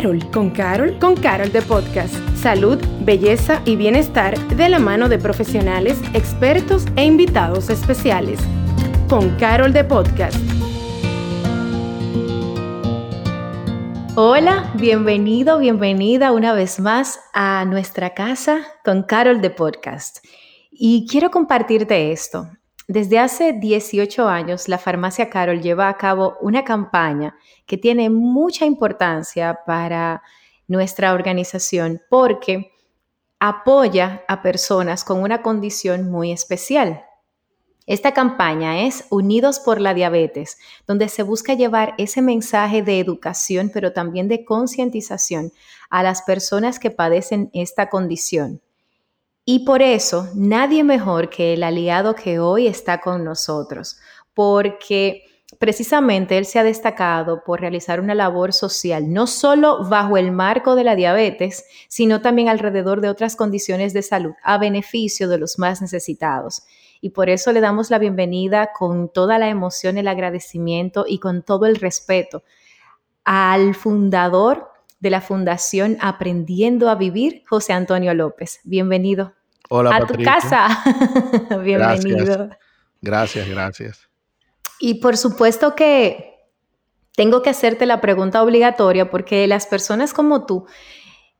Carol, con Carol, con Carol de Podcast. Salud, belleza y bienestar de la mano de profesionales, expertos e invitados especiales. Con Carol de Podcast. Hola, bienvenido, bienvenida una vez más a nuestra casa con Carol de Podcast. Y quiero compartirte esto. Desde hace 18 años, la farmacia Carol lleva a cabo una campaña que tiene mucha importancia para nuestra organización porque apoya a personas con una condición muy especial. Esta campaña es Unidos por la Diabetes, donde se busca llevar ese mensaje de educación, pero también de concientización a las personas que padecen esta condición. Y por eso, nadie mejor que el aliado que hoy está con nosotros, porque precisamente él se ha destacado por realizar una labor social, no solo bajo el marco de la diabetes, sino también alrededor de otras condiciones de salud, a beneficio de los más necesitados. Y por eso le damos la bienvenida con toda la emoción, el agradecimiento y con todo el respeto al fundador de la Fundación Aprendiendo a Vivir, José Antonio López. Bienvenido. Hola, a tu casa. Bienvenido. Gracias, gracias, Y por supuesto que tengo que hacerte la pregunta obligatoria porque las personas como tú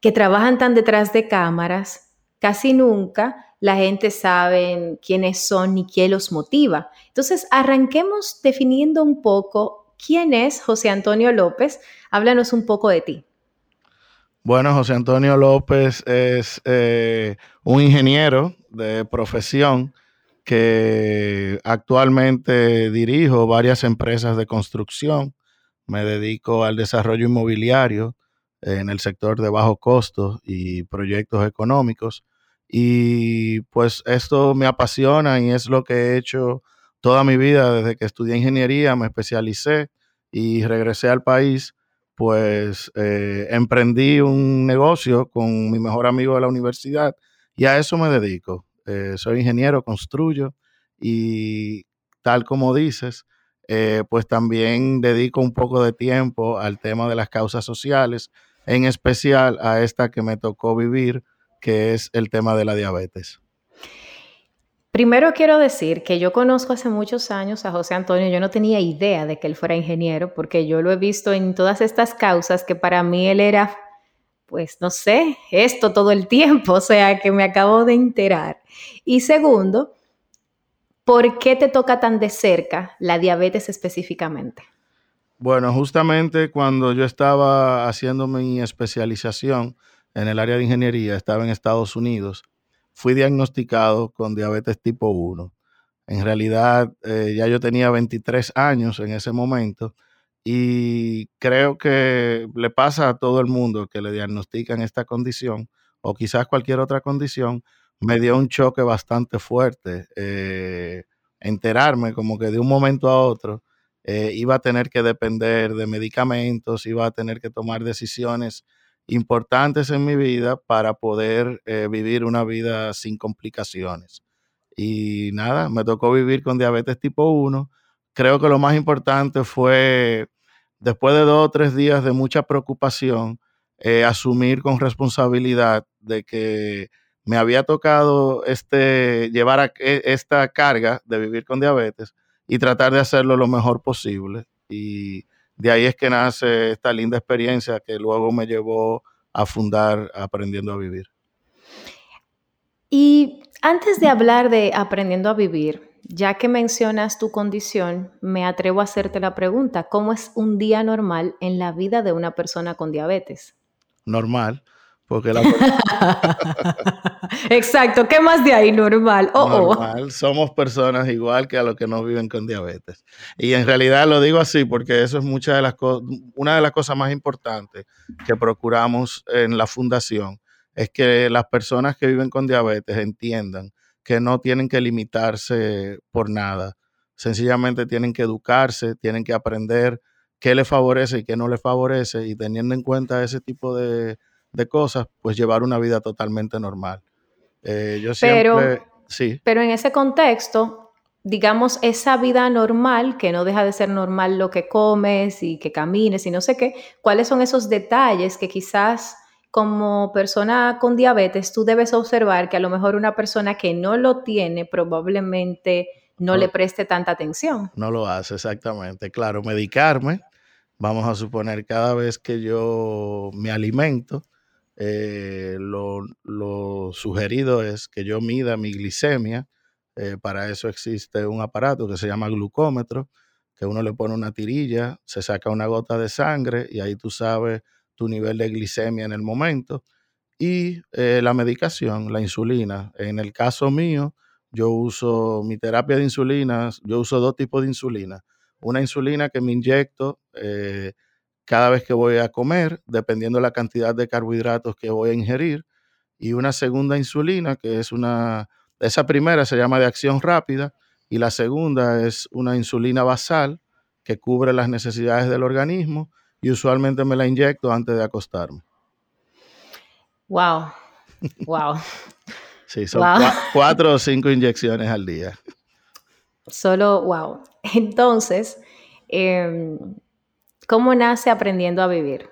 que trabajan tan detrás de cámaras, casi nunca la gente sabe quiénes son ni quién los motiva. Entonces, arranquemos definiendo un poco quién es José Antonio López. Háblanos un poco de ti. Bueno, José Antonio López es eh, un ingeniero de profesión que actualmente dirijo varias empresas de construcción. Me dedico al desarrollo inmobiliario en el sector de bajo costo y proyectos económicos. Y pues esto me apasiona y es lo que he hecho toda mi vida desde que estudié ingeniería, me especialicé y regresé al país pues eh, emprendí un negocio con mi mejor amigo de la universidad y a eso me dedico. Eh, soy ingeniero, construyo y tal como dices, eh, pues también dedico un poco de tiempo al tema de las causas sociales, en especial a esta que me tocó vivir, que es el tema de la diabetes. Primero quiero decir que yo conozco hace muchos años a José Antonio, yo no tenía idea de que él fuera ingeniero, porque yo lo he visto en todas estas causas que para mí él era, pues no sé, esto todo el tiempo, o sea, que me acabo de enterar. Y segundo, ¿por qué te toca tan de cerca la diabetes específicamente? Bueno, justamente cuando yo estaba haciendo mi especialización en el área de ingeniería, estaba en Estados Unidos fui diagnosticado con diabetes tipo 1. En realidad, eh, ya yo tenía 23 años en ese momento y creo que le pasa a todo el mundo que le diagnostican esta condición o quizás cualquier otra condición. Me dio un choque bastante fuerte. Eh, enterarme como que de un momento a otro eh, iba a tener que depender de medicamentos, iba a tener que tomar decisiones importantes en mi vida para poder eh, vivir una vida sin complicaciones. Y nada, me tocó vivir con diabetes tipo 1. Creo que lo más importante fue, después de dos o tres días de mucha preocupación, eh, asumir con responsabilidad de que me había tocado este, llevar e, esta carga de vivir con diabetes y tratar de hacerlo lo mejor posible. Y de ahí es que nace esta linda experiencia que luego me llevó a fundar Aprendiendo a Vivir. Y antes de hablar de Aprendiendo a Vivir, ya que mencionas tu condición, me atrevo a hacerte la pregunta, ¿cómo es un día normal en la vida de una persona con diabetes? Normal. Porque Exacto, ¿qué más de ahí normal? Oh, oh. normal. Somos personas igual que a los que no viven con diabetes. Y en realidad lo digo así porque eso es mucha de las una de las cosas más importantes que procuramos en la fundación es que las personas que viven con diabetes entiendan que no tienen que limitarse por nada. Sencillamente tienen que educarse, tienen que aprender qué les favorece y qué no les favorece y teniendo en cuenta ese tipo de de cosas, pues llevar una vida totalmente normal. Eh, yo siempre, pero, sí. Pero en ese contexto, digamos, esa vida normal, que no deja de ser normal lo que comes y que camines y no sé qué, ¿cuáles son esos detalles que quizás como persona con diabetes tú debes observar que a lo mejor una persona que no lo tiene probablemente no, le preste tanta atención? No lo hace, exactamente. Claro, medicarme, vamos a suponer cada vez que yo me alimento, eh, lo, sugerido es que yo mida mi glicemia. Eh, para eso existe un aparato que se llama glucómetro, que uno le pone una tirilla, se saca una gota de sangre y ahí tú sabes tu nivel de glicemia en el momento. Y eh, la medicación, la insulina. En el caso mío, yo uso mi terapia de insulina, yo uso dos tipos de insulina. Una insulina que me inyecto cada vez que voy a comer, dependiendo de la cantidad de carbohidratos que voy a ingerir, y una segunda insulina, que es una, esa primera se llama de acción rápida, y la segunda es una insulina basal que cubre las necesidades del organismo y usualmente me la inyecto antes de acostarme. Wow, wow. sí, son cuatro o cinco inyecciones al día. Solo, wow. Entonces, eh, ¿Cómo nace aprendiendo a vivir?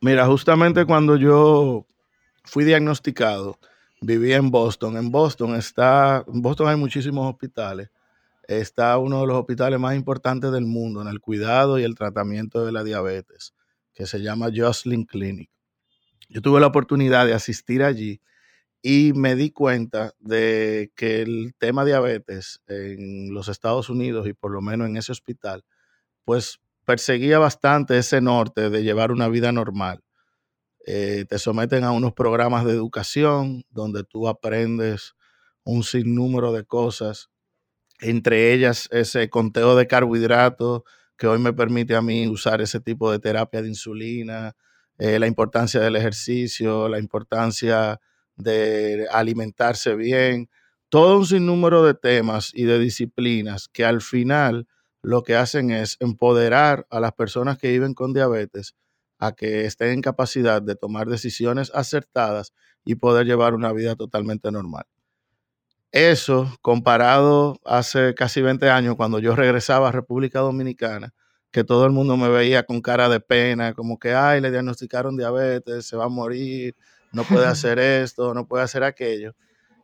Mira, justamente cuando yo fui diagnosticado, viví en Boston. En Boston está, en Boston hay muchísimos hospitales. Está uno de los hospitales más importantes del mundo en el cuidado y el tratamiento de la diabetes, que se llama Joslin Clinic. Yo tuve la oportunidad de asistir allí y me di cuenta de que el tema diabetes en los Estados Unidos y por lo menos en ese hospital, pues perseguía bastante ese norte de llevar una vida normal. Eh, te someten a unos programas de educación donde tú aprendes un sinnúmero de cosas, entre ellas ese conteo de carbohidratos que hoy me permite a mí usar ese tipo de terapia de insulina, eh, la importancia del ejercicio, la importancia de alimentarse bien, todo un sinnúmero de temas y de disciplinas que al final lo que hacen es empoderar a las personas que viven con diabetes a que estén en capacidad de tomar decisiones acertadas y poder llevar una vida totalmente normal. Eso, comparado hace casi 20 años, cuando yo regresaba a República Dominicana, que todo el mundo me veía con cara de pena, como que, ay, le diagnosticaron diabetes, se va a morir, no puede hacer esto, no puede hacer aquello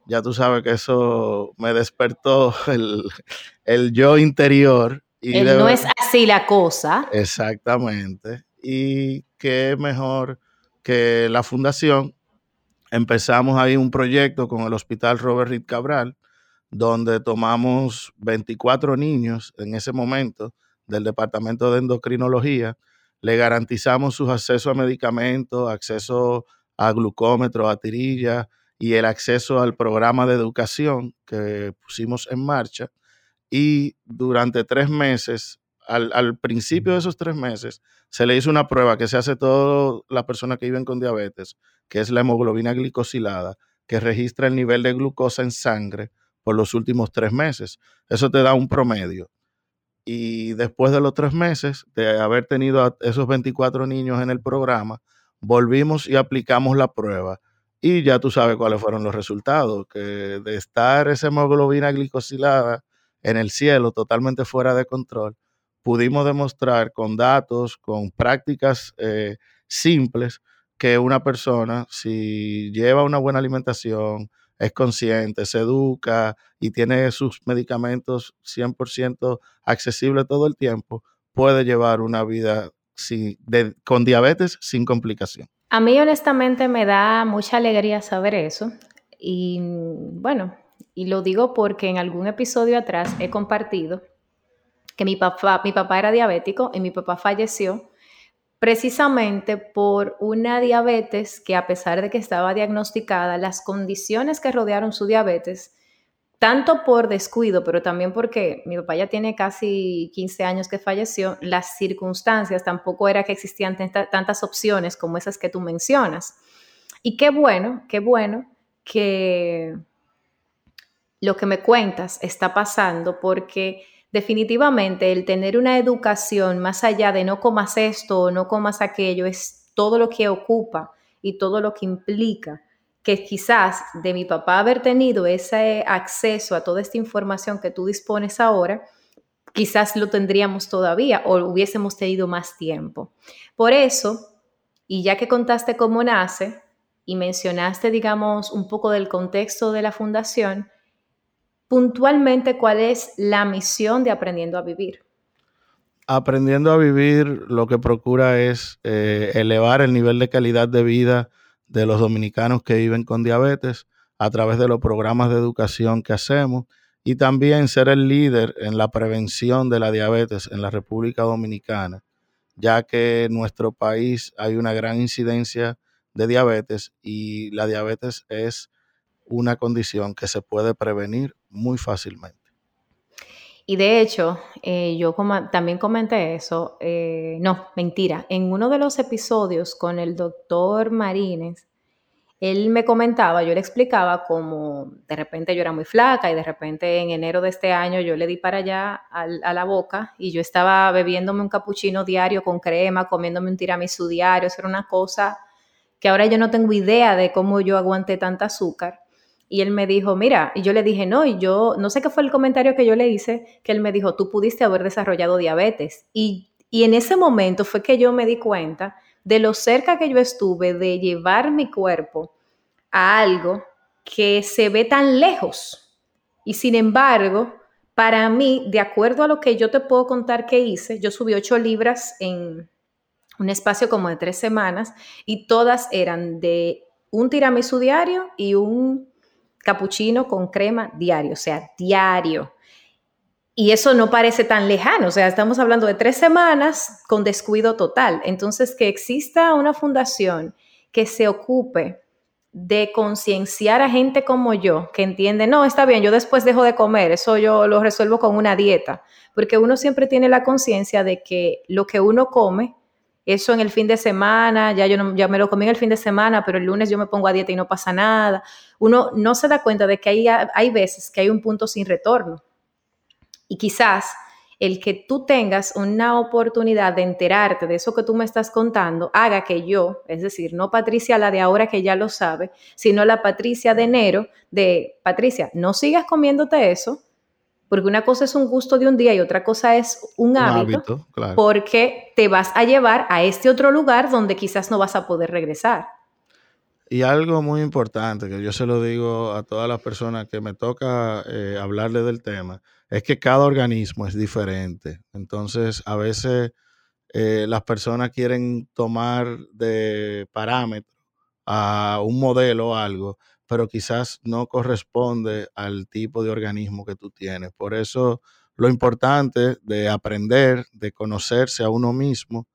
ya tú sabes que eso me despertó el, yo interior. Y no es así la cosa. Exactamente. Y qué mejor que la fundación. Empezamos ahí un proyecto con el Hospital Robert Reed Cabral, donde tomamos 24 niños en ese momento del Departamento de Endocrinología, le garantizamos su acceso a medicamentos, acceso a glucómetro, a tirilla, y el acceso al programa de educación que pusimos en marcha. Y durante tres meses, al, principio de esos tres meses, se le hizo una prueba que se hace a todas las personas que viven con diabetes, que es la hemoglobina glicosilada, que registra el nivel de glucosa en sangre por los últimos tres meses. Eso te da un promedio. Y después de los tres meses de haber tenido a esos 24 niños en el programa, volvimos y aplicamos la prueba y ya tú sabes cuáles fueron los resultados, que de estar esa hemoglobina glicosilada en el cielo totalmente fuera de control, pudimos demostrar con datos, con prácticas eh, simples, que una persona, si lleva una buena alimentación, es consciente, se educa y tiene sus medicamentos 100% accesibles todo el tiempo, puede llevar una vida con diabetes sin complicación. A mí honestamente me da mucha alegría saber eso y bueno, y lo digo porque en algún episodio atrás he compartido que mi papá, mi papá era diabético y mi papá falleció precisamente por una diabetes que a pesar de que estaba diagnosticada, las condiciones que rodearon su diabetes tanto por descuido, pero también porque mi papá ya tiene casi 15 años que falleció, las circunstancias tampoco era que existían tantas opciones como esas que tú mencionas. Y qué bueno, qué bueno que lo que me cuentas está pasando porque definitivamente el tener una educación más allá de no comas esto o no comas aquello es todo lo que ocupa y todo lo que implica que quizás de mi papá haber tenido ese acceso a toda esta información que tú dispones ahora, quizás lo tendríamos todavía o hubiésemos tenido más tiempo. Por eso, y ya que contaste cómo nace y mencionaste, digamos, un poco del contexto de la fundación, puntualmente, ¿cuál es la misión de Aprendiendo a Vivir? Aprendiendo a Vivir lo que procura es eh, elevar el nivel de calidad de vida de los dominicanos que viven con diabetes a través de los programas de educación que hacemos y también ser el líder en la prevención de la diabetes en la República Dominicana, ya que en nuestro país hay una gran incidencia de diabetes y la diabetes es una condición que se puede prevenir muy fácilmente. Y de hecho, eh, yo también comenté eso, eh, no, mentira, en uno de los episodios con el doctor Marínez, él me comentaba, yo le explicaba como de repente yo era muy flaca y de repente en enero de este año yo le di para allá a, la boca y yo estaba bebiéndome un capuchino diario con crema, comiéndome un tiramisú diario, eso era una cosa que ahora yo no tengo idea de cómo yo aguanté tanta azúcar. Y él me dijo, mira, y yo le dije, no, y yo, no sé qué fue el comentario que yo le hice, que él me dijo, tú pudiste haber desarrollado diabetes. Y, y en ese momento fue que yo me di cuenta de lo cerca que yo estuve de llevar mi cuerpo a algo que se ve tan lejos. Y sin embargo, para mí, de acuerdo a lo que yo te puedo contar que hice, yo subí 8 libras en un espacio como de tres semanas y todas eran de un tiramisú diario y un capuchino con crema diario, o sea, diario. Y eso no parece tan lejano, o sea, estamos hablando de tres semanas con descuido total. Entonces, que exista una fundación que se ocupe de concienciar a gente como yo, que entiende, no, está bien, yo después dejo de comer, eso yo lo resuelvo con una dieta, porque uno siempre tiene la conciencia de que lo que uno come eso en el fin de semana, ya yo no, ya me lo comí en el fin de semana, pero el lunes yo me pongo a dieta y no pasa nada. Uno no se da cuenta de que hay, hay veces que hay un punto sin retorno. Y quizás el que tú tengas una oportunidad de enterarte de eso que tú me estás contando haga que yo, es decir, no Patricia la de ahora que ya lo sabe, sino la Patricia de enero de Patricia, no sigas comiéndote eso, porque una cosa es un gusto de un día y otra cosa es un, hábito, porque te vas a llevar a este otro lugar donde quizás no vas a poder regresar. Y algo muy importante que yo se lo digo a todas las personas que me toca eh, hablarle del tema, es que cada organismo es diferente. Entonces, a veces eh, las personas quieren tomar de parámetro a un modelo o algo pero quizás no corresponde al tipo de organismo que tú tienes. Por eso lo importante de aprender, de conocerse a uno mismo.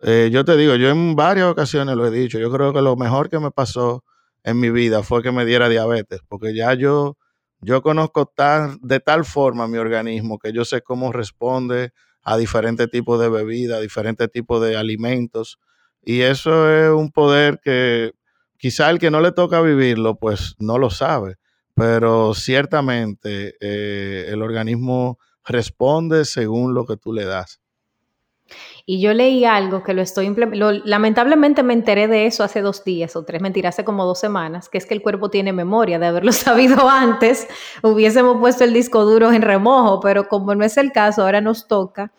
Eh, yo te digo, yo en varias ocasiones lo he dicho, yo creo que lo mejor que me pasó en mi vida fue que me diera diabetes, porque ya yo, yo conozco de tal forma mi organismo que yo sé cómo responde a diferentes tipos de bebidas, a diferentes tipos de alimentos. Y eso es un poder que quizá el que no le toca vivirlo, pues no lo sabe, pero ciertamente eh, el organismo responde según lo que tú le das. Y yo leí algo que lo estoy lamentablemente me enteré de eso hace dos días o tres, mentiras, hace como dos semanas, que es que el cuerpo tiene memoria. De haberlo sabido antes, hubiésemos puesto el disco duro en remojo, pero como no es el caso, ahora nos toca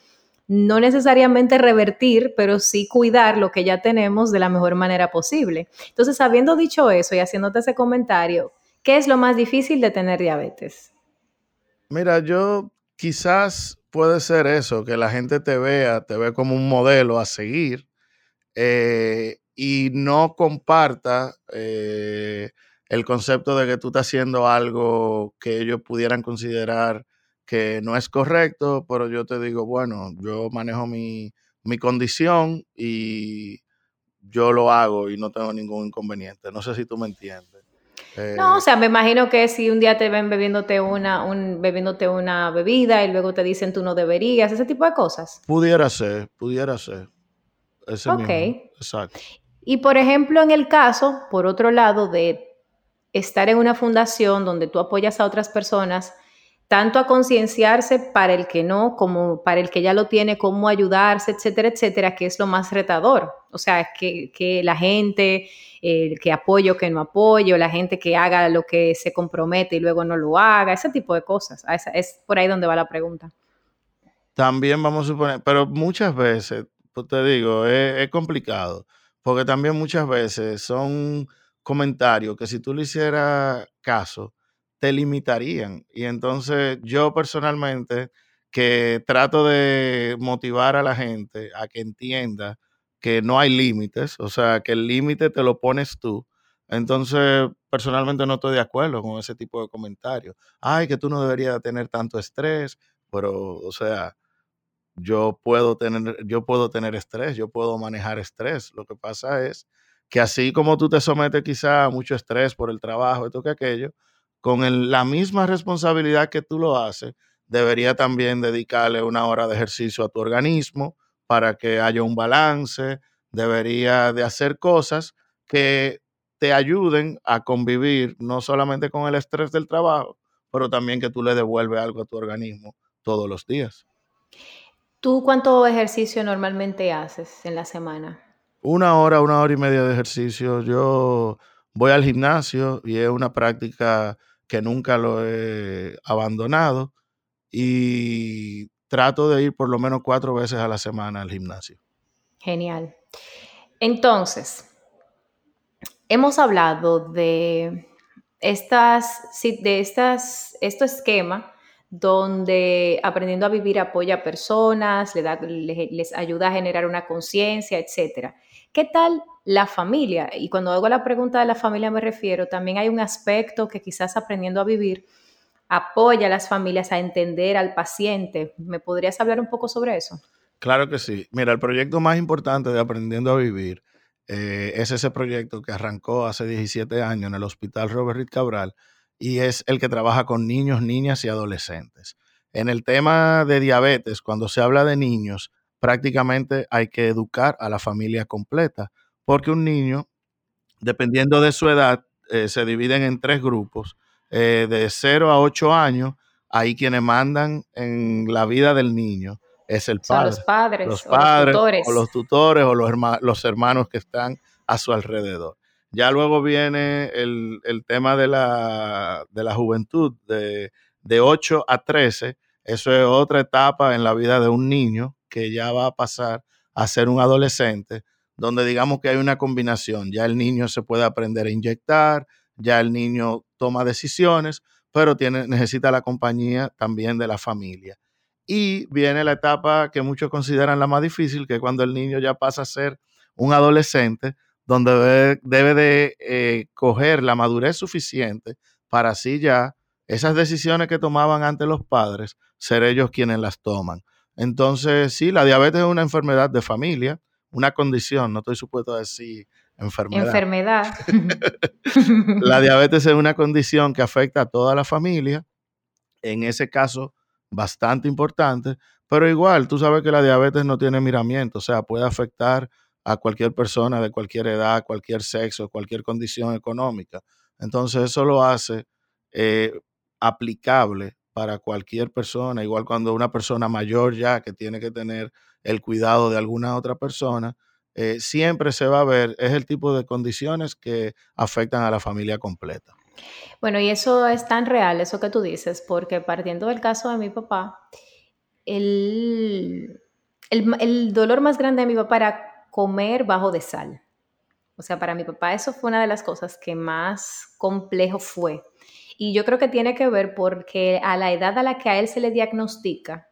no necesariamente revertir, pero sí cuidar lo que ya tenemos de la mejor manera posible. Entonces, habiendo dicho eso y haciéndote ese comentario, ¿qué es lo más difícil de tener diabetes? Mira, yo quizás puede ser eso, que la gente te vea, te ve como un modelo a seguir eh, y no comparta eh, el concepto de que tú estás haciendo algo que ellos pudieran considerar que no es correcto, pero yo te digo, bueno, yo manejo mi, condición y yo lo hago y no tengo ningún inconveniente. No sé si tú me entiendes. no, o sea, me imagino que si un día te ven bebiéndote una, un, bebiéndote una bebida y luego te dicen tú no deberías, ese tipo de cosas. Pudiera ser, pudiera ser. Ese ok. Exacto. Y por ejemplo, en el caso, por otro lado, de estar en una fundación donde tú apoyas a otras personas tanto a concienciarse para el que no, como para el que ya lo tiene, cómo ayudarse, etcétera, etcétera, que es lo más retador. O sea, que, que la gente, el que apoyo, que no apoyo, la gente que haga lo que se compromete y luego no lo haga, ese tipo de cosas. Es por ahí donde va la pregunta. También vamos a suponer, pero muchas veces, pues te digo, es, es complicado, porque también muchas veces son comentarios que si tú le hicieras caso, te limitarían. Y entonces yo personalmente, que trato de motivar a la gente a que entienda que no hay límites, o sea, que el límite te lo pones tú. Entonces, personalmente no estoy de acuerdo con ese tipo de comentarios. Ay, que tú no deberías tener tanto estrés, pero, o sea, yo puedo tener, yo puedo tener estrés, yo puedo manejar estrés. Lo que pasa es que así como tú te sometes quizá a mucho estrés por el trabajo, esto que aquello, con la misma responsabilidad que tú lo haces, debería también dedicarle una hora de ejercicio a tu organismo para que haya un balance, debería de hacer cosas que te ayuden a convivir no solamente con el estrés del trabajo, pero también que tú le devuelves algo a tu organismo todos los días. ¿Tú cuánto ejercicio normalmente haces en la semana? Una hora, una hora y media de ejercicio. Yo voy al gimnasio y es una práctica que nunca lo he abandonado y trato de ir por lo menos cuatro veces a la semana al gimnasio. Genial. Entonces, hemos hablado de estas, de estas, este esquema donde aprendiendo a vivir apoya a personas, les, ayuda a generar una conciencia, etc. ¿Qué tal la familia? Y cuando hago la pregunta de la familia me refiero, también hay un aspecto que quizás aprendiendo a vivir apoya a las familias a entender al paciente. ¿Me podrías hablar un poco sobre eso? Claro que sí. Mira, el proyecto más importante de Aprendiendo a Vivir eh, es ese proyecto que arrancó hace 17 años en el Hospital Robert Reed Cabral y es el que trabaja con niños, niñas y adolescentes. En el tema de diabetes, cuando se habla de niños, prácticamente hay que educar a la familia completa, porque un niño, dependiendo de su edad, eh, se dividen en tres grupos, eh, de 0 a 8 años, ahí quienes mandan en la vida del niño es el padre. los padres, los padres o los tutores, o, los, tutores, o los, los hermanos que están a su alrededor. Ya luego viene el, tema de la, de la juventud, de, de 8 a 13. Eso es otra etapa en la vida de un niño que ya va a pasar a ser un adolescente, donde digamos que hay una combinación. Ya el niño se puede aprender a inyectar, ya el niño toma decisiones, pero tiene, necesita la compañía también de la familia. Y viene la etapa que muchos consideran la más difícil, que es cuando el niño ya pasa a ser un adolescente, donde debe, de eh, coger la madurez suficiente para así ya esas decisiones que tomaban antes los padres, ser ellos quienes las toman. Entonces, sí, la diabetes es una enfermedad de familia, una condición, no estoy supuesto a decir enfermedad. Enfermedad. la diabetes es una condición que afecta a toda la familia, en ese caso bastante importante, pero igual, tú sabes que la diabetes no tiene miramiento, o sea, puede afectar a cualquier persona de cualquier edad, cualquier sexo, cualquier condición económica. Entonces eso lo hace eh, aplicable para cualquier persona, igual cuando una persona mayor ya que tiene que tener el cuidado de alguna otra persona, eh, siempre se va a ver, es el tipo de condiciones que afectan a la familia completa. Bueno, y eso es tan real, eso que tú dices, porque partiendo del caso de mi papá, el, el, el dolor más grande de mi papá era comer bajo de sal. O sea, para mi papá eso fue una de las cosas que más complejo fue. Y yo creo que tiene que ver porque a la edad a la que a él se le diagnostica,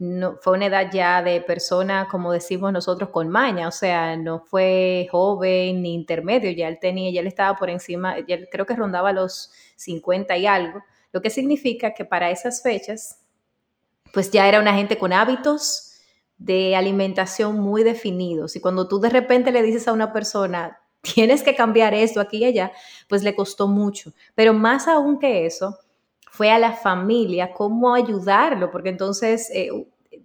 no, fue una edad ya de persona, como decimos nosotros, con maña, o sea, no fue joven ni intermedio, ya él tenía, ya él estaba por encima, creo que rondaba los 50 y algo, lo que significa que para esas fechas, pues ya era una gente con hábitos, de alimentación muy definidos. Y cuando tú de repente le dices a una persona, tienes que cambiar esto aquí y allá, pues le costó mucho. Pero más aún que eso, fue a la familia cómo ayudarlo, porque entonces, eh,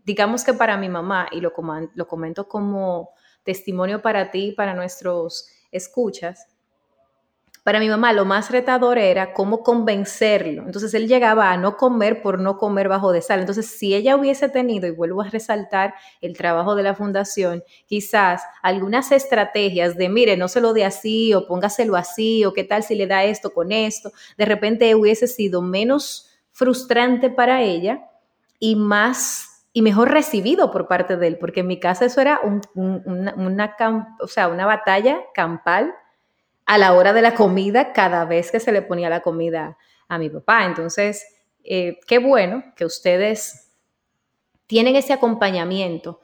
digamos que para mi mamá, y lo, lo comento como testimonio para ti para nuestros escuchas, para mi mamá lo más retador era cómo convencerlo. Entonces él llegaba a no comer por no comer bajo de sal. Entonces si ella hubiese tenido, y vuelvo a resaltar el trabajo de la fundación, quizás algunas estrategias de, mire, no se lo dé así o póngaselo así o qué tal si le da esto con esto, de repente hubiese sido menos frustrante para ella y más y mejor recibido por parte de él, porque en mi casa eso era una, o sea, una batalla campal a la hora de la comida cada vez que se le ponía la comida a mi papá. Entonces, eh, qué bueno que ustedes tienen ese acompañamiento,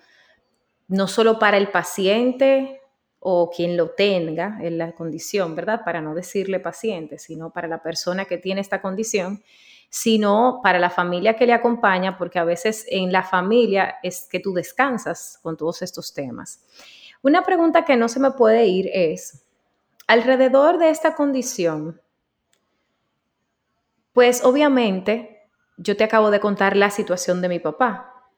no solo para el paciente o quien lo tenga en la condición, ¿verdad? Para no decirle paciente, sino para la persona que tiene esta condición, sino para la familia que le acompaña, porque a veces en la familia es que tú descansas con todos estos temas. Una pregunta que no se me puede ir es, Alrededor de esta condición, pues obviamente yo te acabo de contar la situación de mi papá.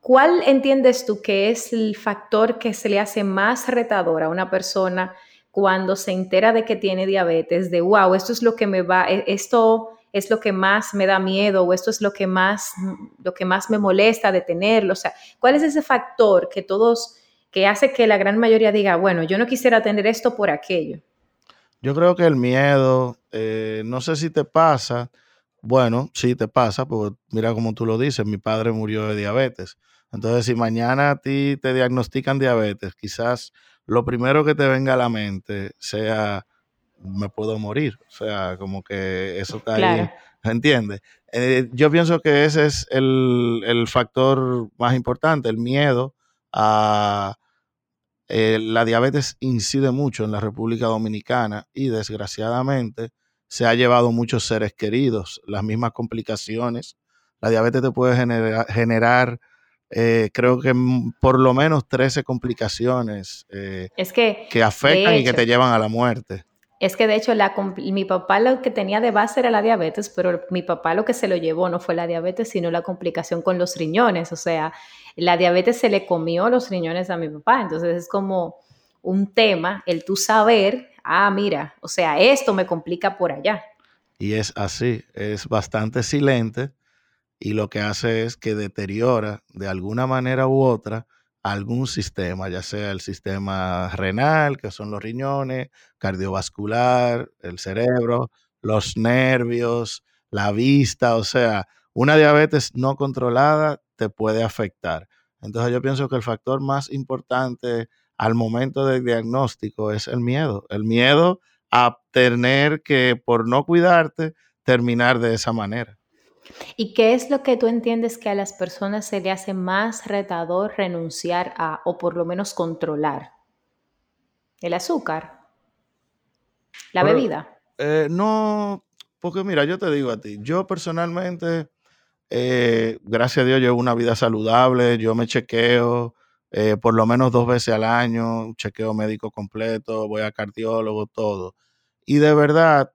¿Cuál entiendes tú que es el factor que se le hace más retador a una persona cuando se entera de que tiene diabetes? De, wow, esto es lo que me va, e, esto es lo que más me da miedo o esto es lo que más, lo que más me molesta de tenerlo. O sea, ¿cuál es ese factor que todos que hace que la gran mayoría diga, bueno, yo no quisiera tener esto por aquello? Yo creo que el miedo, eh, no sé si te pasa, bueno, sí te pasa, porque mira como tú lo dices, mi padre murió de diabetes. Entonces, si mañana a ti te diagnostican diabetes, quizás lo primero que te venga a la mente sea, me puedo morir. O sea, como que eso está ahí, ¿entiendes? Eh, yo pienso que ese es el, el factor más importante, el miedo a eh, la diabetes incide mucho en la República Dominicana y desgraciadamente se ha llevado muchos seres queridos, las mismas complicaciones. La diabetes te puede generar, eh, creo que por lo menos 13 complicaciones eh, es que, que afectan y que te llevan a la muerte. Es que de hecho mi papá lo que tenía de base era la diabetes, pero mi papá lo que se lo llevó no fue la diabetes, sino la complicación con los riñones. O sea, la diabetes se le comió los riñones a mi papá, entonces es como un tema, el tú saber, ah, mira, o sea, esto me complica por allá. Y es así, es bastante silente y lo que hace es que deteriora de alguna manera u otra algún sistema, ya sea el sistema renal, que son los riñones, cardiovascular, el cerebro, los nervios, la vista, o sea, una diabetes no controlada te puede afectar. Entonces yo pienso que el factor más importante al momento del diagnóstico es el miedo, el miedo a tener que por no cuidarte terminar de esa manera. ¿Y qué es lo que tú entiendes que a las personas se le hace más retador renunciar a o por lo menos controlar? ¿El azúcar? ¿La bebida? Eh, no, porque mira, yo te digo a ti, yo personalmente eh, gracias a Dios llevo una vida saludable, yo me chequeo eh, por lo menos dos veces al año, un chequeo médico completo, voy a cardiólogo, todo. Y de verdad,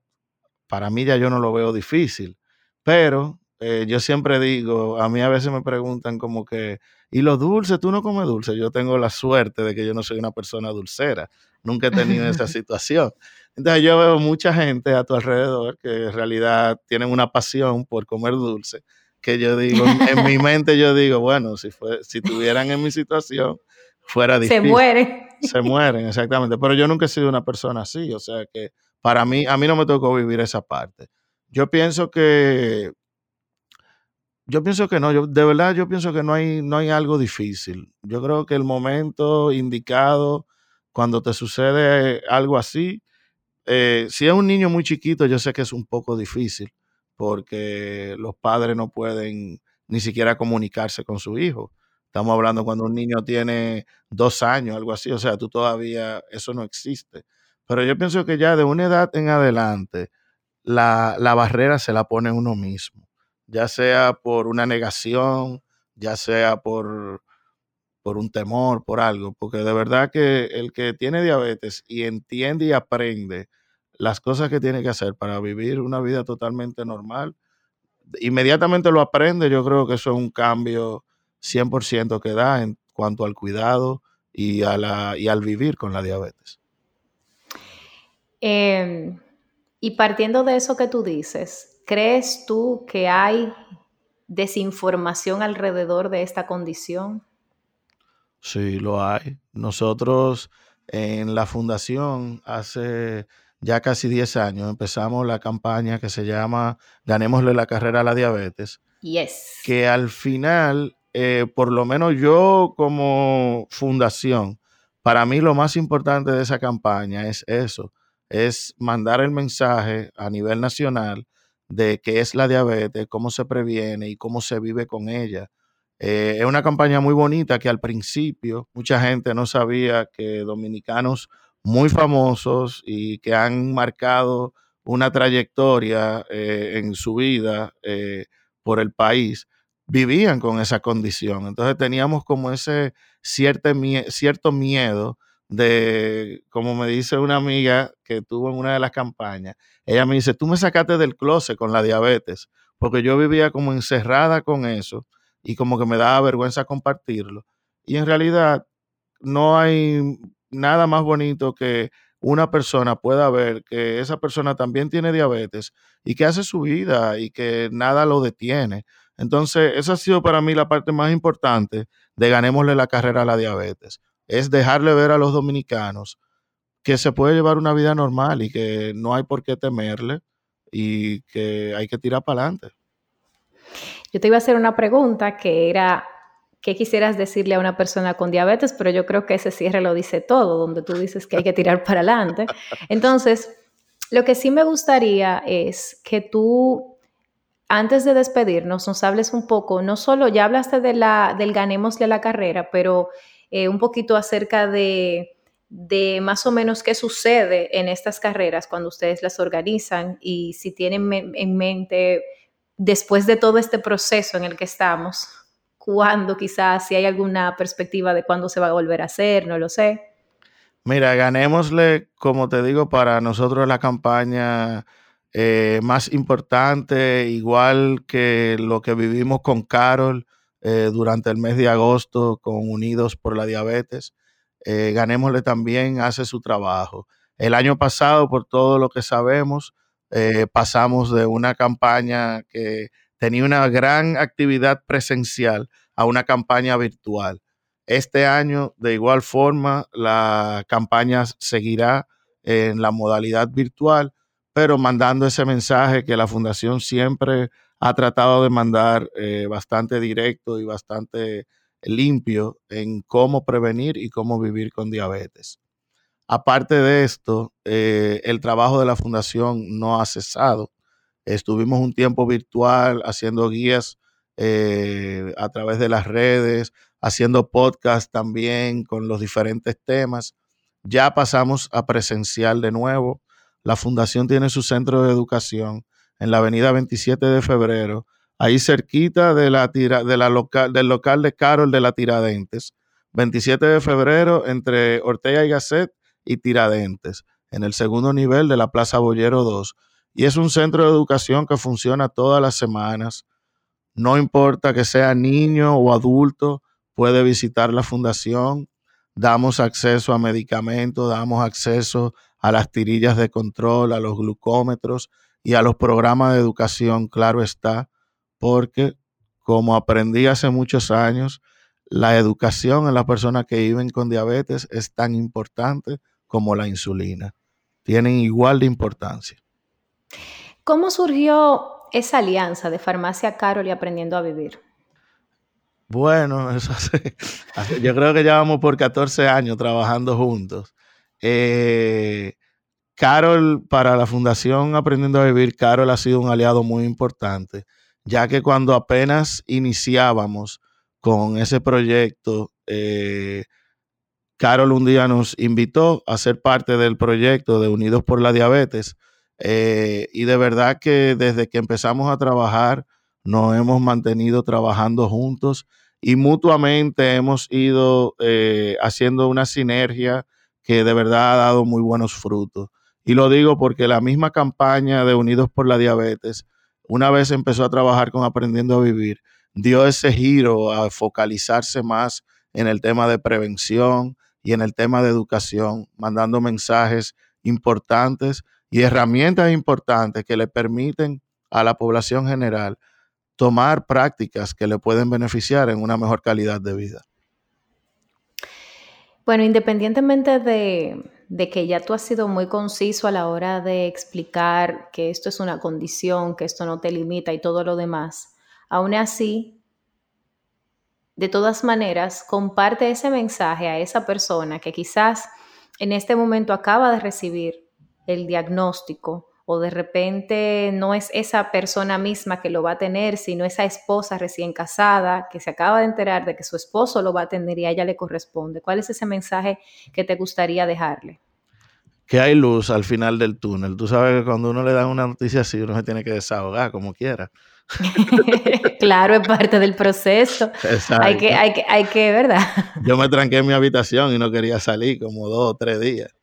para mí ya yo no lo veo difícil, pero eh, yo siempre digo, a mí a veces me preguntan como que, ¿y los dulces? ¿Tú no comes dulce? Yo tengo la suerte de que yo no soy una persona dulcera, nunca he tenido esa situación. Entonces yo veo mucha gente a tu alrededor que en realidad tienen una pasión por comer dulce que yo digo, en mi mente yo digo, bueno, si, fue, si tuvieran en mi situación, fuera difícil. Se mueren. Se mueren, exactamente. Pero yo nunca he sido una persona así, o sea que para mí, a mí no me tocó vivir esa parte. Yo pienso que, yo pienso que no, yo, de verdad yo pienso que no hay, no hay algo difícil. Yo creo que el momento indicado, cuando te sucede algo así, eh, si es un niño muy chiquito, yo sé que es un poco difícil porque los padres no pueden ni siquiera comunicarse con su hijo. Estamos hablando cuando un niño tiene dos años, algo así, o sea, tú todavía, eso no existe. Pero yo pienso que ya de una edad en adelante, la, barrera se la pone uno mismo, ya sea por una negación, ya sea por, por un temor, por algo, porque de verdad que el que tiene diabetes y entiende y aprende las cosas que tiene que hacer para vivir una vida totalmente normal, inmediatamente lo aprende, yo creo que eso es un cambio 100% que da en cuanto al cuidado y, a la, y al vivir con la diabetes. Em, Y partiendo de eso que tú dices, ¿crees tú que hay desinformación alrededor de esta condición? Sí, lo hay. Nosotros en la fundación hace ya casi 10 años empezamos la campaña que se llama Ganémosle la carrera a la diabetes. Yes. Que al final, eh, por lo menos yo como fundación, para mí lo más importante de esa campaña es eso, es mandar el mensaje a nivel nacional de qué es la diabetes, cómo se previene y cómo se vive con ella. Eh, es una campaña muy bonita que al principio mucha gente no sabía que dominicanos muy famosos y que han marcado una trayectoria eh, en su vida eh, por el país, vivían con esa condición. Entonces teníamos como ese cierto, cierto miedo de, como me dice una amiga que tuvo en una de las campañas, ella me dice, tú me sacaste del closet con la diabetes, porque yo vivía como encerrada con eso y como que me daba vergüenza compartirlo. Y en realidad no hay nada más bonito que una persona pueda ver que esa persona también tiene diabetes y que hace su vida y que nada lo detiene. Entonces, esa ha sido para mí la parte más importante de ganémosle la carrera a la diabetes. Es dejarle ver a los dominicanos que se puede llevar una vida normal y que no hay por qué temerle y que hay que tirar para adelante. Yo te iba a hacer una pregunta que era, ¿qué quisieras decirle a una persona con diabetes? Pero yo creo que ese cierre lo dice todo, donde tú dices que hay que tirar para adelante. Entonces, lo que sí me gustaría es que tú antes de despedirnos, nos hables un poco, no solo, ya hablaste de la, del ganemos la carrera, pero eh, un poquito acerca de, de, más o menos qué sucede en estas carreras cuando ustedes las organizan y si tienen en mente, después de todo este proceso en el que estamos, cuándo quizás, si hay alguna perspectiva de cuándo se va a volver a hacer, no lo sé. Mira, ganémosle, como te digo, para nosotros la campaña eh, más importante, igual que lo que vivimos con Carol eh, durante el mes de agosto con Unidos por la Diabetes. Eh, ganémosle también, hace su trabajo. El año pasado, por todo lo que sabemos, pasamos de una campaña que tenía una gran actividad presencial a una campaña virtual. Este año, de igual forma, la campaña seguirá en la modalidad virtual pero mandando ese mensaje que la fundación siempre ha tratado de mandar eh, bastante directo y bastante limpio en cómo prevenir y cómo vivir con diabetes. Aparte de esto, eh, el trabajo de la fundación no ha cesado. Estuvimos un tiempo virtual haciendo guías eh, a través de las redes, haciendo podcast también con los diferentes temas. Ya pasamos a presencial de nuevo la fundación tiene su centro de educación en la avenida 27 de febrero, ahí cerquita de la de la local, del local de Carol de la Tiradentes. 27 de febrero entre Ortega y Gasset y Tiradentes, en el segundo nivel de la Plaza Bollero 2. Y es un centro de educación que funciona todas las semanas. No importa que sea niño o adulto, puede visitar la fundación. Damos acceso a medicamentos, damos acceso a las tirillas de control, a los glucómetros y a los programas de educación, claro está, porque como aprendí hace muchos años, la educación en las personas que viven con diabetes es tan importante como la insulina. Tienen igual de importancia. ¿Cómo surgió esa alianza de Farmacia Carol y Aprendiendo a Vivir? Bueno, eso yo creo que llevamos por 14 años trabajando juntos. Eh, Carol, para la Fundación Aprendiendo a Vivir, Carol ha sido un aliado muy importante, ya que cuando apenas iniciábamos con ese proyecto, eh, Carol un día nos invitó a ser parte del proyecto de Unidos por la Diabetes. Eh, y de verdad que desde que empezamos a trabajar, nos hemos mantenido trabajando juntos y mutuamente hemos ido haciendo una sinergia que de verdad ha dado muy buenos frutos. Y lo digo porque la misma campaña de Unidos por la Diabetes, una vez empezó a trabajar con Aprendiendo a Vivir, dio ese giro a focalizarse más en el tema de prevención y en el tema de educación, mandando mensajes importantes y herramientas importantes que le permiten a la población general tomar prácticas que le pueden beneficiar en una mejor calidad de vida. Bueno, independientemente de, que ya tú has sido muy conciso a la hora de explicar que esto es una condición, que esto no te limita y todo lo demás, aún así, de todas maneras, comparte ese mensaje a esa persona que quizás en este momento acaba de recibir el diagnóstico o de repente no es esa persona misma que lo va a tener, sino esa esposa recién casada que se acaba de enterar de que su esposo lo va a tener y a ella le corresponde. ¿Cuál es ese mensaje que te gustaría dejarle? Que hay luz al final del túnel. Tú sabes que cuando uno le da una noticia así, uno se tiene que desahogar como quiera. claro, es parte del proceso. Hay que, hay que, hay que, ¿verdad? Yo me tranqué en mi habitación y no quería salir como dos o tres días.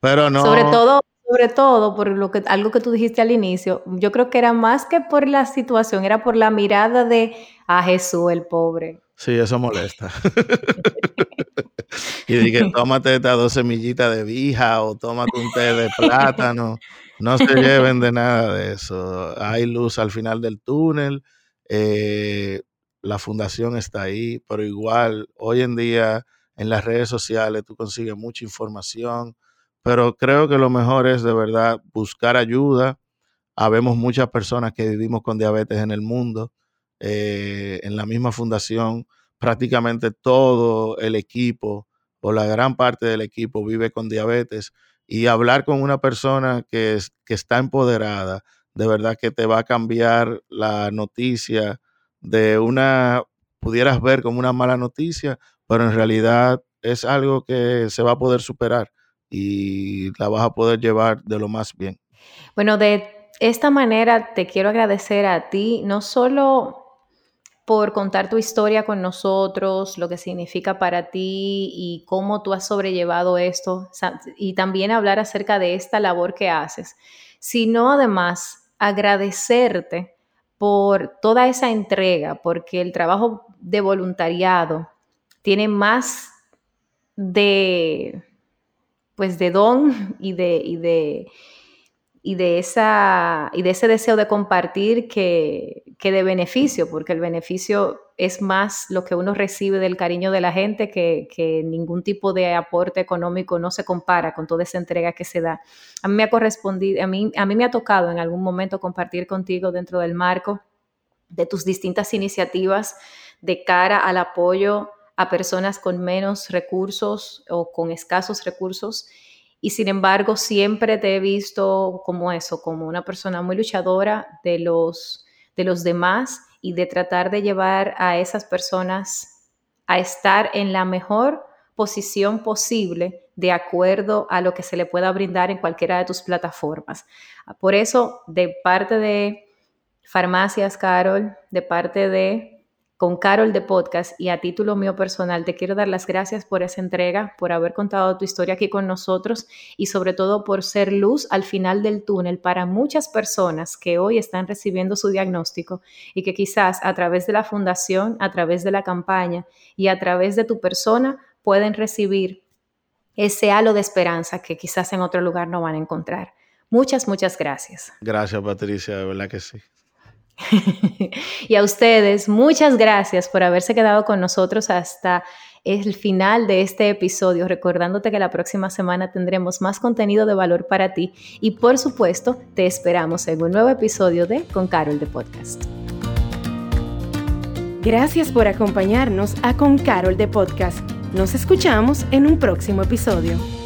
Pero no. Sobre todo sobre todo por lo que, algo que tú dijiste al inicio, yo creo que era más que por la situación, era por la mirada de a Jesús, el pobre. Sí, eso molesta. y dije, tómate estas dos semillitas de vija o tómate un té de plátano. No se lleven de nada de eso. Hay luz al final del túnel. Eh, la fundación está ahí, pero igual hoy en día en las redes sociales tú consigues mucha información pero creo que lo mejor es de verdad buscar ayuda. Habemos muchas personas que vivimos con diabetes en el mundo. Eh, en la misma fundación, prácticamente todo el equipo o la gran parte del equipo vive con diabetes. Y hablar con una persona que, que está empoderada, de verdad que te va a cambiar la noticia de una, pudieras ver como una mala noticia, pero en realidad es algo que se va a poder superar y la vas a poder llevar de lo más bien. Bueno, de esta manera te quiero agradecer a ti, no solo por contar tu historia con nosotros, lo que significa para ti y cómo tú has sobrellevado esto, y también hablar acerca de esta labor que haces, sino además agradecerte por toda esa entrega, porque el trabajo de voluntariado tiene más de pues de don y de, y de, y de, esa, y de ese deseo de compartir que, que, de beneficio, porque el beneficio es más lo que uno recibe del cariño de la gente que, que, ningún tipo de aporte económico no se compara con toda esa entrega que se da. A mí me ha correspondido, a mí, a mí me ha tocado en algún momento compartir contigo dentro del marco de tus distintas iniciativas de cara al apoyo a personas con menos recursos o con escasos recursos. Y sin embargo, siempre te he visto como eso, como una persona muy luchadora de los, de los demás y de tratar de llevar a esas personas a estar en la mejor posición posible de acuerdo a lo que se le pueda brindar en cualquiera de tus plataformas. Por eso, de parte de Farmacias Carol, de parte de con Carol de Podcast y a título mío personal, te quiero dar las gracias por esa entrega, por haber contado tu historia aquí con nosotros y sobre todo por ser luz al final del túnel para muchas personas que hoy están recibiendo su diagnóstico y que quizás a través de la fundación, a través de la campaña y a través de tu persona pueden recibir ese halo de esperanza que quizás en otro lugar no van a encontrar. Muchas, muchas gracias. Gracias, Patricia, de verdad que sí. y a ustedes, muchas gracias por haberse quedado con nosotros hasta el final de este episodio, recordándote que la próxima semana tendremos más contenido de valor para ti y por supuesto te esperamos en un nuevo episodio de Con Carol de Podcast. Gracias por acompañarnos a Con Carol de Podcast. Nos escuchamos en un próximo episodio.